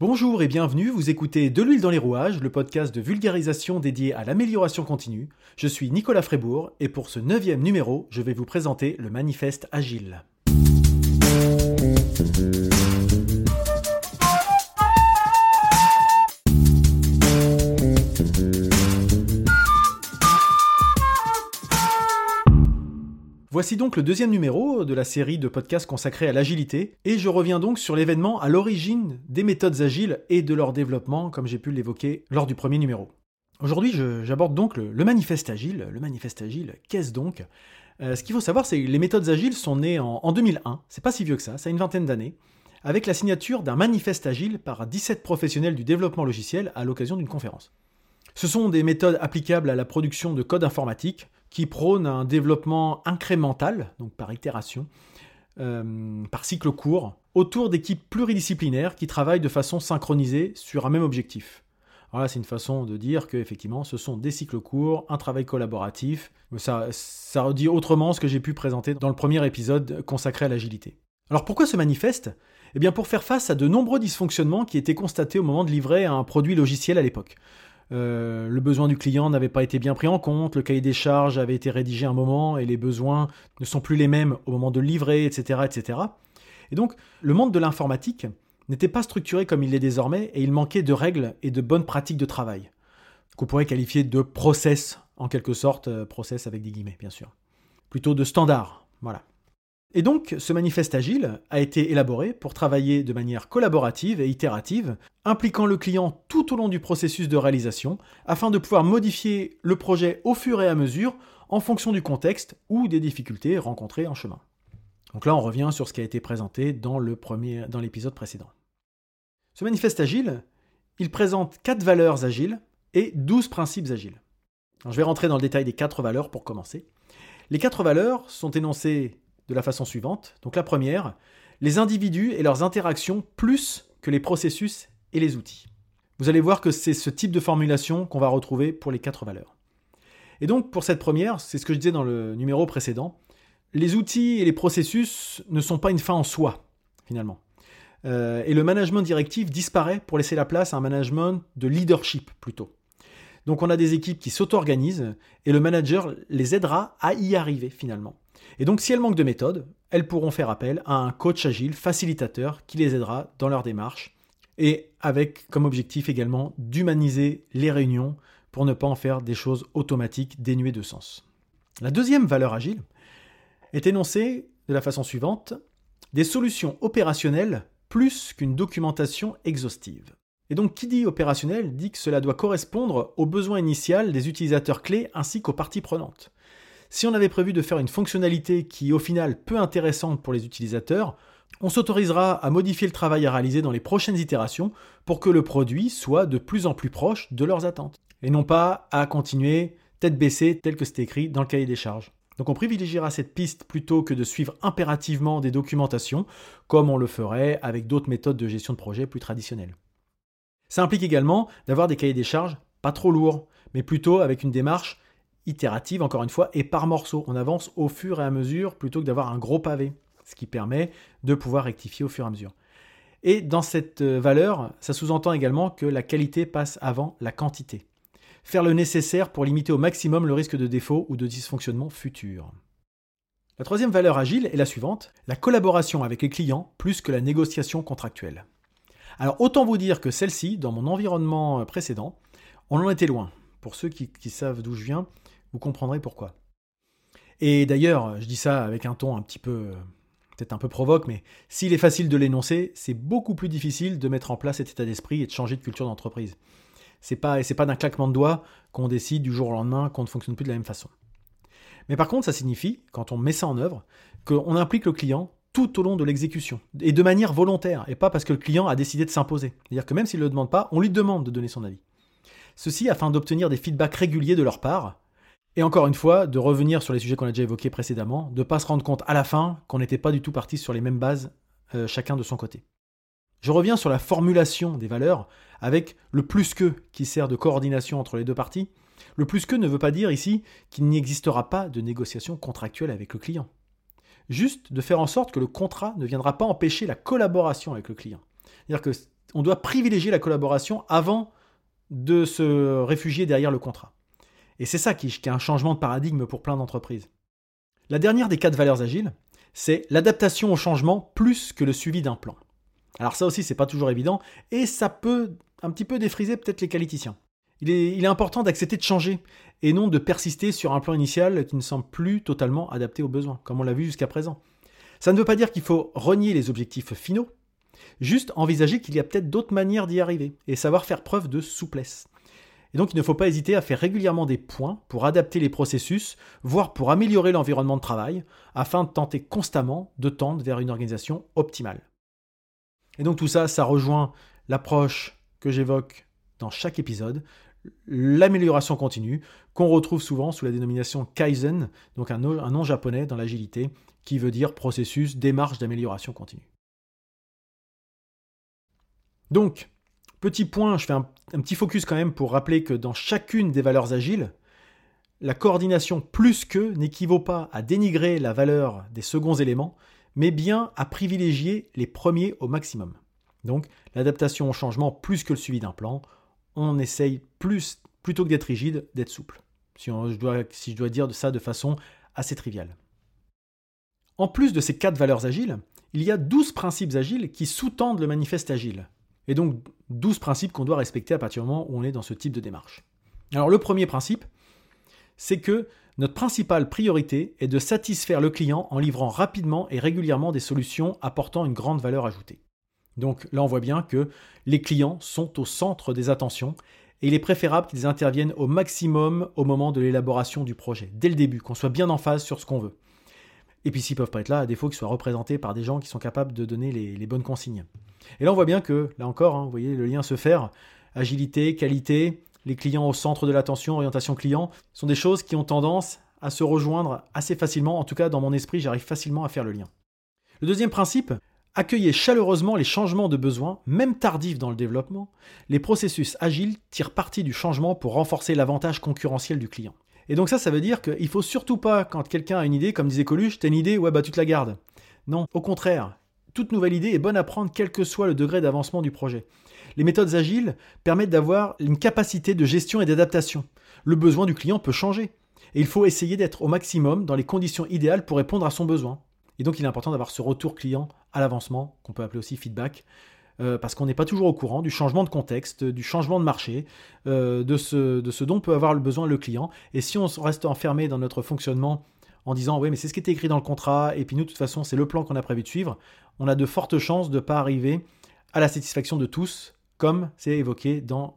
Bonjour et bienvenue, vous écoutez De l'huile dans les rouages, le podcast de vulgarisation dédié à l'amélioration continue. Je suis Nicolas Frébourg et pour ce neuvième numéro, je vais vous présenter le manifeste Agile. Voici donc le deuxième numéro de la série de podcasts consacrés à l'agilité, et je reviens donc sur l'événement à l'origine des méthodes agiles et de leur développement, comme j'ai pu l'évoquer lors du premier numéro. Aujourd'hui, j'aborde donc le, manifeste agile. Le manifeste agile, qu'est-ce donc? Euh, Ce qu'il faut savoir, c'est que les méthodes agiles sont nées en, en 2001, c'est pas si vieux que ça, ça a une vingtaine d'années, avec la signature d'un manifeste agile par 17 professionnels du développement logiciel à l'occasion d'une conférence. Ce sont des méthodes applicables à la production de code informatique, qui prône un développement incrémental, donc par itération, euh, par cycle court, autour d'équipes pluridisciplinaires qui travaillent de façon synchronisée sur un même objectif. Voilà, c'est une façon de dire que effectivement, ce sont des cycles courts, un travail collaboratif. Ça, ça redit autrement ce que j'ai pu présenter dans le premier épisode consacré à l'agilité. Alors pourquoi ce manifeste? Eh bien pour faire face à de nombreux dysfonctionnements qui étaient constatés au moment de livrer un produit logiciel à l'époque. Euh, le besoin du client n'avait pas été bien pris en compte, le cahier des charges avait été rédigé un moment et les besoins ne sont plus les mêmes au moment de livrer, etc. etc. Et donc, le monde de l'informatique n'était pas structuré comme il l'est désormais et il manquait de règles et de bonnes pratiques de travail, qu'on pourrait qualifier de process, en quelque sorte, euh, process avec des guillemets, bien sûr. Plutôt de standard, voilà. Et donc, ce manifeste agile a été élaboré pour travailler de manière collaborative et itérative, impliquant le client tout au long du processus de réalisation, afin de pouvoir modifier le projet au fur et à mesure en fonction du contexte ou des difficultés rencontrées en chemin. Donc là, on revient sur ce qui a été présenté dans l'épisode précédent. Ce manifeste agile, il présente quatre valeurs agiles et 12 principes agiles. je vais rentrer dans le détail des quatre valeurs pour commencer. Les quatre valeurs sont énoncées de la façon suivante. Donc la première, les individus et leurs interactions plus que les processus et les outils. Vous allez voir que c'est ce type de formulation qu'on va retrouver pour les quatre valeurs. Et donc pour cette première, c'est ce que je disais dans le numéro précédent, les outils et les processus ne sont pas une fin en soi, finalement. Euh, et le management directif disparaît pour laisser la place à un management de leadership plutôt. Donc on a des équipes qui s'auto-organisent et le manager les aidera à y arriver finalement. Et donc si elles manquent de méthode, elles pourront faire appel à un coach agile facilitateur qui les aidera dans leur démarche et avec comme objectif également d'humaniser les réunions pour ne pas en faire des choses automatiques dénuées de sens. La deuxième valeur agile est énoncée de la façon suivante des solutions opérationnelles plus qu'une documentation exhaustive. Et donc qui dit opérationnel dit que cela doit correspondre aux besoins initial des utilisateurs clés ainsi qu'aux parties prenantes. Si on avait prévu de faire une fonctionnalité qui est au final peu intéressante pour les utilisateurs, on s'autorisera à modifier le travail à réaliser dans les prochaines itérations pour que le produit soit de plus en plus proche de leurs attentes. Et non pas à continuer tête baissée tel que c'est écrit dans le cahier des charges. Donc on privilégiera cette piste plutôt que de suivre impérativement des documentations, comme on le ferait avec d'autres méthodes de gestion de projet plus traditionnelles. Ça implique également d'avoir des cahiers des charges pas trop lourds, mais plutôt avec une démarche itérative, encore une fois, et par morceaux. On avance au fur et à mesure plutôt que d'avoir un gros pavé, ce qui permet de pouvoir rectifier au fur et à mesure. Et dans cette euh, valeur, ça sous-entend également que la qualité passe avant la quantité. Faire le nécessaire pour limiter au maximum le risque de défaut ou de dysfonctionnement futur. La troisième valeur agile est la suivante, la collaboration avec les clients plus que la négociation contractuelle. Alors autant vous dire que celle-ci, dans mon environnement précédent, on en était loin. Pour ceux qui, savent d'où je viens, vous comprendrez pourquoi. Et d'ailleurs, je dis ça avec un ton un petit peu, peut-être un peu provoque, mais s'il est facile de l'énoncer, c'est beaucoup plus difficile de mettre en place cet état d'esprit et de changer de culture d'entreprise. C'est pas, c'est pas d'un claquement de doigts qu'on décide du jour au lendemain qu'on ne fonctionne plus de la même façon. Mais par contre, ça signifie, quand on met ça en œuvre, qu'on implique le client tout au long de l'exécution, et de manière volontaire, et pas parce que le client a décidé de s'imposer. C'est-à-dire que même s'il ne le demande pas, on lui demande de donner son avis. Ceci afin d'obtenir des feedbacks réguliers de leur part, et encore une fois, de revenir sur les sujets qu'on a déjà évoqués précédemment, de ne pas se rendre compte à la fin qu'on n'était pas du tout parti sur les mêmes bases, euh, chacun de son côté. Je reviens sur la formulation des valeurs avec le plus que qui sert de coordination entre les deux parties. Le plus que ne veut pas dire ici qu'il n'existera pas de négociation contractuelle avec le client juste de faire en sorte que le contrat ne viendra pas empêcher la collaboration avec le client. C'est-à-dire que on doit privilégier la collaboration avant de se réfugier derrière le contrat. Et c'est ça qui, qui est un changement de paradigme pour plein d'entreprises. La dernière des quatre valeurs agiles, c'est l'adaptation au changement plus que le suivi d'un plan. Alors ça aussi, c'est pas toujours évident, et ça peut un petit peu défriser peut-être les qualiticiens. Il est, important d'accepter de changer, et non de persister sur un plan initial qui ne semble plus totalement adapté aux besoins, comme on l'a vu jusqu'à présent. Ça ne veut pas dire qu'il faut renier les objectifs finaux, juste envisager qu'il y a peut-être d'autres manières d'y arriver, et savoir faire preuve de souplesse. Et donc il ne faut pas hésiter à faire régulièrement des points pour adapter les processus, voire pour améliorer l'environnement de travail, afin de tenter constamment de tendre vers une organisation optimale. Et donc tout ça, ça rejoint l'approche que j'évoque dans chaque épisode, l'amélioration continue, qu'on retrouve souvent sous la dénomination Kaizen, donc un nom, japonais dans l'agilité, qui veut dire processus, démarche d'amélioration continue. Donc, petit point, je fais un, petit focus quand même pour rappeler que dans chacune des valeurs agiles, la coordination plus que n'équivaut pas à dénigrer la valeur des seconds éléments, mais bien à privilégier les premiers au maximum. Donc l'adaptation au changement plus que le suivi d'un plan, on essaye plus, plutôt que d'être rigide, d'être souple. Si, je dois, si je dois dire ça de façon assez triviale. En plus de ces quatre valeurs agiles, il y a 12 principes agiles qui sous-tendent le manifeste agile. Et donc 12 principes qu'on doit respecter à partir du moment où on est dans ce type de démarche. Alors le premier principe, c'est que notre principale priorité est de satisfaire le client en livrant rapidement et régulièrement des solutions apportant une grande valeur ajoutée. Donc là, on voit bien que les clients sont au centre des attentions et il est préférable qu'ils interviennent au maximum au moment de l'élaboration du projet, dès le début, qu'on soit bien en phase sur ce qu'on veut. Et puis s'ils peuvent pas être là, à défaut qu'ils soient représentés par des gens qui sont capables de donner les, bonnes consignes. Et là, on voit bien que, là encore, hein, vous voyez le lien se faire, agilité, qualité, les clients au centre de l'attention, orientation client, sont des choses qui ont tendance à se rejoindre assez facilement. En tout cas, dans mon esprit, j'arrive facilement à faire le lien. Le deuxième principe, accueillez chaleureusement les changements de besoins, même tardifs dans le développement. Les processus agiles tirent parti du changement pour renforcer l'avantage concurrentiel du client. Et donc ça, ça veut dire qu'il faut surtout pas, quand quelqu'un a une idée, comme disait Coluche, t'as une idée, ouais bah tu te la gardes. Non, au contraire, toute nouvelle idée est bonne à prendre quel que soit le degré d'avancement du projet. Les méthodes agiles permettent d'avoir une capacité de gestion et d'adaptation. Le besoin du client peut changer. Et il faut essayer d'être au maximum dans les conditions idéales pour répondre à son besoin. Et donc il est important d'avoir ce retour client à l'avancement, qu'on peut appeler aussi feedback, euh, parce qu'on n'est pas toujours au courant du changement de contexte, du changement de marché, euh, de, ce, dont peut avoir besoin le client. Et si on reste enfermé dans notre fonctionnement en disant oui mais c'est ce qui était écrit dans le contrat, et puis nous de toute façon c'est le plan qu'on a prévu de suivre, on a de fortes chances de ne pas arriver à la satisfaction de tous comme c'est évoqué dans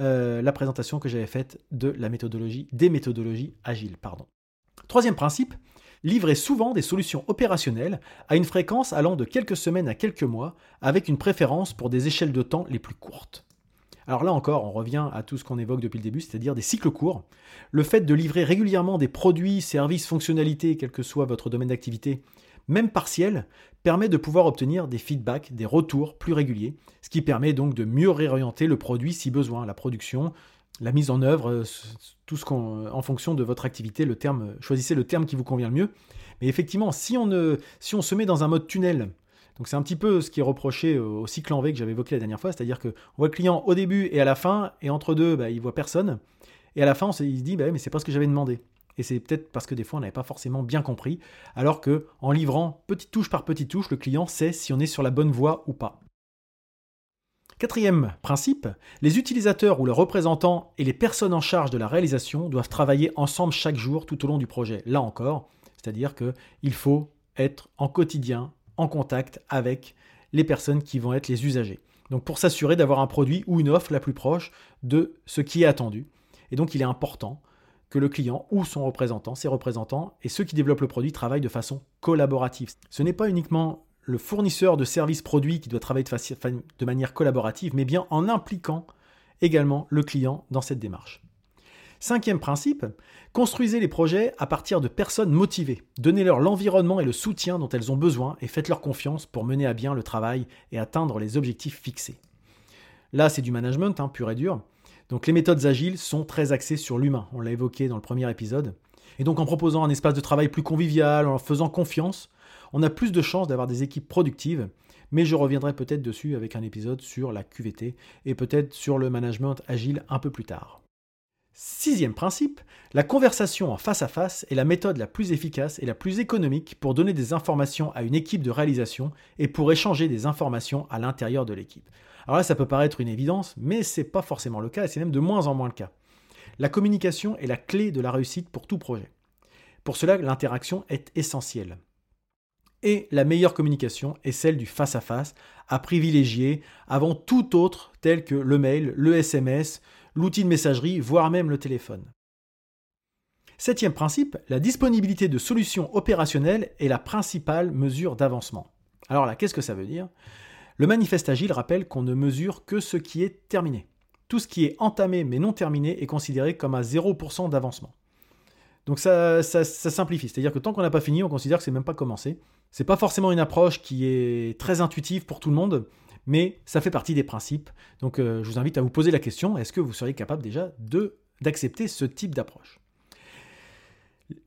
euh, la présentation que j'avais faite de la méthodologie, des méthodologies agiles. Pardon. Troisième principe, livrer souvent des solutions opérationnelles à une fréquence allant de quelques semaines à quelques mois, avec une préférence pour des échelles de temps les plus courtes. Alors là encore, on revient à tout ce qu'on évoque depuis le début, c'est-à-dire des cycles courts. Le fait de livrer régulièrement des produits, services, fonctionnalités, quel que soit votre domaine d'activité, même partiel, permet de pouvoir obtenir des feedbacks, des retours plus réguliers, ce qui permet donc de mieux réorienter le produit si besoin, la production, la mise en œuvre, euh, tout ce qu'on, en fonction de votre activité, le terme, choisissez le terme qui vous convient le mieux. Mais effectivement, si on, ne, si on se met dans un mode tunnel, donc c'est un petit peu ce qui est reproché au cycle en V que j'avais évoqué la dernière fois, c'est-à-dire qu'on voit le client au début et à la fin, et entre deux, bah, il voit personne. Et à la fin, il se dit, bah, mais c'est pas ce que j'avais demandé. Et c'est peut-être parce que des fois on n'avait pas forcément bien compris, alors que en livrant petite touche par petite touche, le client sait si on est sur la bonne voie ou pas. Quatrième principe, les utilisateurs ou leurs représentants et les personnes en charge de la réalisation doivent travailler ensemble chaque jour tout au long du projet. Là encore, c'est-à-dire qu'il faut être en quotidien en contact avec les personnes qui vont être les usagers. Donc pour s'assurer d'avoir un produit ou une offre la plus proche de ce qui est attendu. Et donc il est important que le client ou son représentant, ses représentants et ceux qui développent le produit travaillent de façon collaborative. Ce n'est pas uniquement le fournisseur de services produits qui doit travailler de, manière collaborative, mais bien en impliquant également le client dans cette démarche. Cinquième principe, construisez les projets à partir de personnes motivées. Donnez-leur l'environnement et le soutien dont elles ont besoin et faites-leur confiance pour mener à bien le travail et atteindre les objectifs fixés. Là, c'est du management hein, pur et dur. Donc les méthodes agiles sont très axées sur l'humain, on l'a évoqué dans le premier épisode. Et donc en proposant un espace de travail plus convivial, en faisant confiance, on a plus de chances d'avoir des équipes productives, mais je reviendrai peut-être dessus avec un épisode sur la QVT et peut-être sur le management agile un peu plus tard. Sixième principe, la conversation en face à face est la méthode la plus efficace et la plus économique pour donner des informations à une équipe de réalisation et pour échanger des informations à l'intérieur de l'équipe. Alors là, ça peut paraître une évidence, mais c'est pas forcément le cas et c'est même de moins en moins le cas. La communication est la clé de la réussite pour tout projet. Pour cela, l'interaction est essentielle. Et la meilleure communication est celle du face-à-face, à privilégier avant tout autre tel que le mail, le SMS, l'outil de messagerie, voire même le téléphone. Septième principe, la disponibilité de solutions opérationnelles est la principale mesure d'avancement. Alors là, qu'est-ce que ça veut dire? Le manifeste agile rappelle qu'on ne mesure que ce qui est terminé. Tout ce qui est entamé mais non terminé est considéré comme à 0% d'avancement. Donc ça, ça, simplifie, c'est-à-dire que tant qu'on n'a pas fini, on considère que c'est même pas commencé. C'est pas forcément une approche qui est très intuitive pour tout le monde, mais ça fait partie des principes. Donc euh, je vous invite à vous poser la question est-ce que vous seriez capable déjà d'accepter ce type d'approche?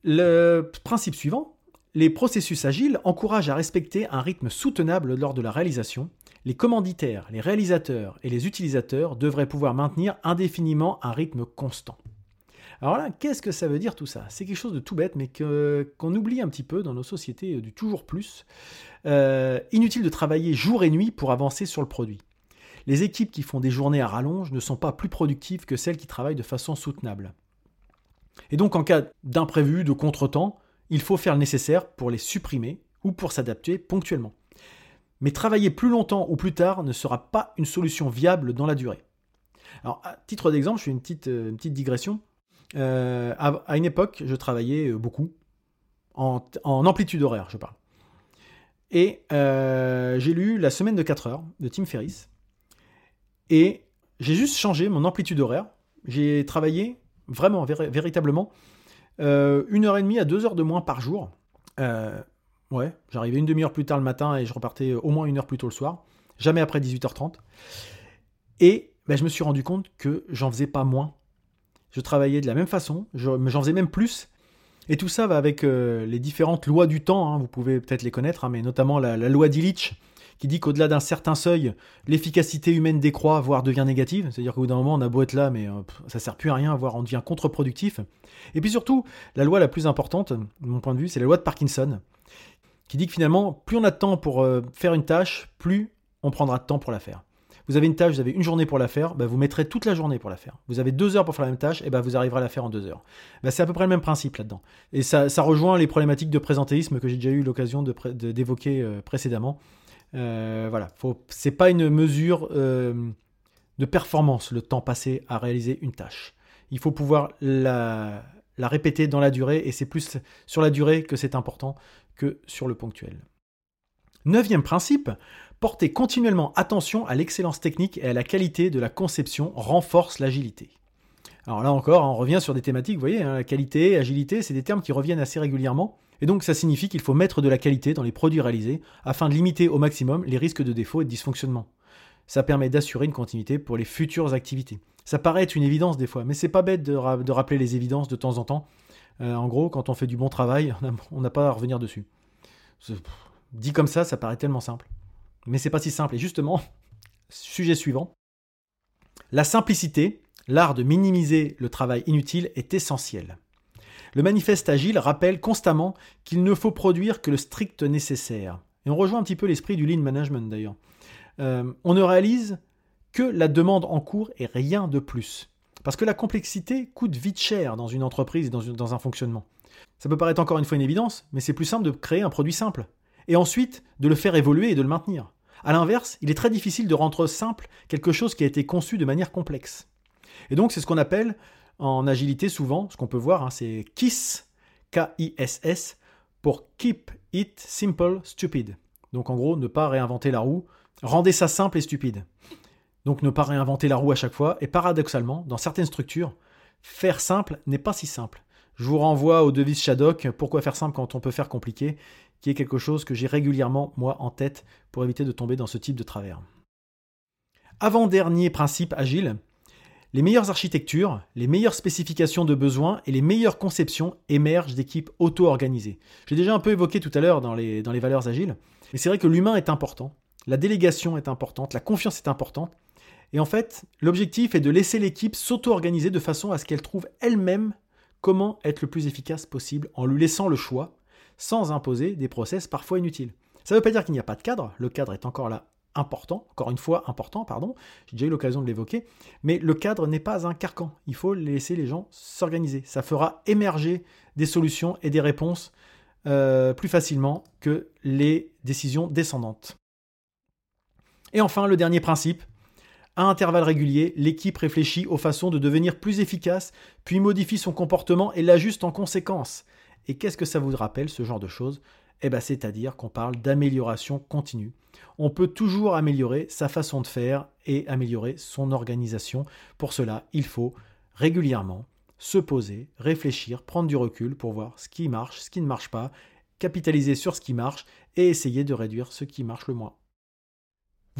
Le principe suivant les processus agiles encouragent à respecter un rythme soutenable lors de la réalisation. Les commanditaires, les réalisateurs et les utilisateurs devraient pouvoir maintenir indéfiniment un rythme constant. Alors là, qu'est-ce que ça veut dire tout ça? C'est quelque chose de tout bête, mais qu'on oublie un petit peu dans nos sociétés du toujours plus. Euh, inutile de travailler jour et nuit pour avancer sur le produit. Les équipes qui font des journées à rallonge ne sont pas plus productives que celles qui travaillent de façon soutenable. Et donc en cas d'imprévu, de contretemps, il faut faire le nécessaire pour les supprimer ou pour s'adapter ponctuellement. Mais travailler plus longtemps ou plus tard ne sera pas une solution viable dans la durée. Alors, à titre d'exemple, je fais une petite, euh, une petite digression. Euh, à, une époque, je travaillais euh, beaucoup, en, amplitude horaire, je parle. Et euh, j'ai lu La semaine de 4 heures de Tim Ferriss. Et j'ai juste changé mon amplitude horaire. J'ai travaillé vraiment, véritablement, une heure et demie à deux heures de moins par jour. ouais, j'arrivais une demi-heure plus tard le matin et je repartais au moins une heure plus tôt le soir. Jamais après 18h30. Et ben, je me suis rendu compte que j'en faisais pas moins je travaillais de la même façon, j'en faisais même plus. Et tout ça va avec euh, les différentes lois du temps, hein, vous pouvez peut-être les connaître, hein, mais notamment la, loi d'Illich, qui dit qu'au-delà d'un certain seuil, l'efficacité humaine décroît, voire devient négative. C'est-à-dire qu'au bout d'un moment, on a beau être là, mais ça euh, ça sert plus à rien, voire on devient contre-productif. Et puis surtout, la loi la plus importante, de mon point de vue, c'est la loi de Parkinson, qui dit que finalement, plus on a de temps pour euh, faire une tâche, plus on prendra de temps pour la faire. Vous avez une tâche, vous avez une journée pour la faire, bah, vous mettrez toute la journée pour la faire. Vous avez deux heures pour faire la même tâche, et bah, vous arriverez à la faire en deux heures. Bah, c'est à peu près le même principe là-dedans. Et ça, rejoint les problématiques de présentéisme que j'ai déjà eu l'occasion d'évoquer euh, précédemment. Euh, voilà, c'est pas une mesure euh, de performance le temps passé à réaliser une tâche. Il faut pouvoir la répéter dans la durée, et c'est plus sur la durée que c'est important que sur le ponctuel. Neuvième principe, porter continuellement attention à l'excellence technique et à la qualité de la conception renforce l'agilité. Alors là encore, on revient sur des thématiques, vous voyez, hein, qualité, agilité, c'est des termes qui reviennent assez régulièrement. Et donc ça signifie qu'il faut mettre de la qualité dans les produits réalisés afin de limiter au maximum les risques de défaut et de dysfonctionnement. Ça permet d'assurer une continuité pour les futures activités. Ça paraît être une évidence des fois, mais c'est pas bête de, rappeler les évidences de temps en temps. Euh, en gros, quand on fait du bon travail, on n'a pas à revenir dessus. Dit comme ça, ça paraît tellement simple. Mais c'est pas si simple. Et justement, sujet suivant. La simplicité, l'art de minimiser le travail inutile, est essentiel. Le manifeste agile rappelle constamment qu'il ne faut produire que le strict nécessaire. Et on rejoint un petit peu l'esprit du lean management d'ailleurs. Euh, on ne réalise que la demande en cours et rien de plus. Parce que la complexité coûte vite cher dans une entreprise et dans, dans un fonctionnement. Ça peut paraître encore une fois une évidence, mais c'est plus simple de créer un produit simple et ensuite de le faire évoluer et de le maintenir. A l'inverse, il est très difficile de rendre simple quelque chose qui a été conçu de manière complexe. Et donc c'est ce qu'on appelle en agilité souvent, ce qu'on peut voir, hein, c'est KISS, K-I-S-S, pour Keep It Simple Stupid. Donc en gros, ne pas réinventer la roue, rendez ça simple et stupide. Donc ne pas réinventer la roue à chaque fois, et paradoxalement, dans certaines structures, faire simple n'est pas si simple. Je vous renvoie au devise Shadok, pourquoi faire simple quand on peut faire compliqué, qui est quelque chose que j'ai régulièrement, moi, en tête pour éviter de tomber dans ce type de travers. Avant-dernier principe agile, les meilleures architectures, les meilleures spécifications de besoins et les meilleures conceptions émergent d'équipes auto-organisées. J'ai déjà un peu évoqué tout à l'heure dans les, valeurs agiles, mais c'est vrai que l'humain est important. la délégation est importante, la confiance est importante. Et en fait, l'objectif est de laisser l'équipe s'auto-organiser de façon à ce qu'elle trouve elle-même comment être le plus efficace possible en lui laissant le choix, sans imposer des process parfois inutiles. Ça ne veut pas dire qu'il n'y a pas de cadre, le cadre est encore là important, encore une fois important, pardon, j'ai déjà eu l'occasion de l'évoquer, mais le cadre n'est pas un carcan, il faut laisser les gens s'organiser, ça fera émerger des solutions et des réponses euh, plus facilement que les décisions descendantes. Et enfin, le dernier principe, à intervalles réguliers, l'équipe réfléchit aux façons de devenir plus efficace, puis modifie son comportement et l'ajuste en conséquence. Et qu'est-ce que ça vous rappelle, ce genre de choses? Eh bien, c'est-à-dire qu'on parle d'amélioration continue. On peut toujours améliorer sa façon de faire et améliorer son organisation. Pour cela, il faut régulièrement se poser, réfléchir, prendre du recul pour voir ce qui marche, ce qui ne marche pas, capitaliser sur ce qui marche et essayer de réduire ce qui marche le moins.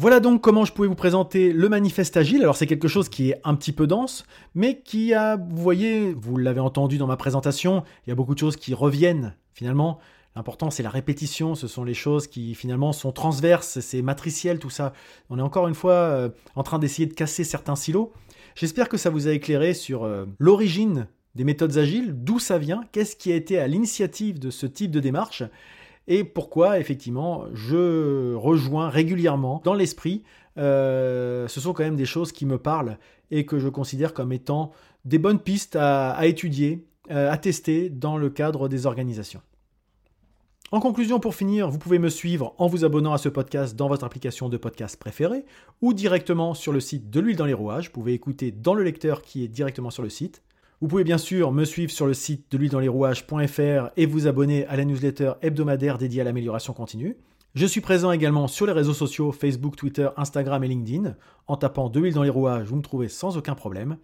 Voilà donc comment je pouvais vous présenter le manifeste agile. Alors c'est quelque chose qui est un petit peu dense, mais qui a, vous voyez, vous l'avez entendu dans ma présentation, il y a beaucoup de choses qui reviennent finalement. L'important c'est la répétition, ce sont les choses qui finalement sont transverses, c'est matriciel tout ça. On est encore une fois euh, en train d'essayer de casser certains silos. J'espère que ça vous a éclairé sur euh, l'origine des méthodes agiles, d'où ça vient, qu'est-ce qui a été à l'initiative de ce type de démarche et pourquoi effectivement je rejoins régulièrement dans l'esprit. Euh, ce sont quand même des choses qui me parlent et que je considère comme étant des bonnes pistes à, étudier, euh, à tester dans le cadre des organisations. En conclusion, pour finir, vous pouvez me suivre en vous abonnant à ce podcast dans votre application de podcast préférée ou directement sur le site de l'huile dans les rouages. Vous pouvez écouter dans le lecteur qui est directement sur le site. Vous pouvez bien sûr me suivre sur le site de l'huile dans les rouages.fr et vous abonner à la newsletter hebdomadaire dédiée à l'amélioration continue. Je suis présent également sur les réseaux sociaux Facebook, Twitter, Instagram et LinkedIn. En tapant de l'huile dans les rouages, vous me trouvez sans aucun problème.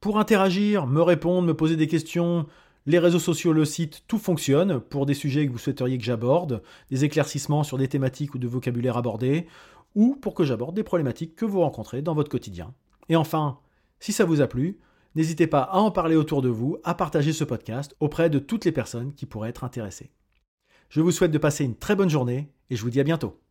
Pour interagir, me répondre, me poser des questions, les réseaux sociaux, le site, tout fonctionne pour des sujets que vous souhaiteriez que j'aborde, des éclaircissements sur des thématiques ou de vocabulaire abordés, ou pour que j'aborde des problématiques que vous rencontrez dans votre quotidien. Et enfin, si ça vous a plu, N'hésitez pas à en parler autour de vous, à partager ce podcast auprès de toutes les personnes qui pourraient être intéressées. Je vous souhaite de passer une très bonne journée et je vous dis à bientôt.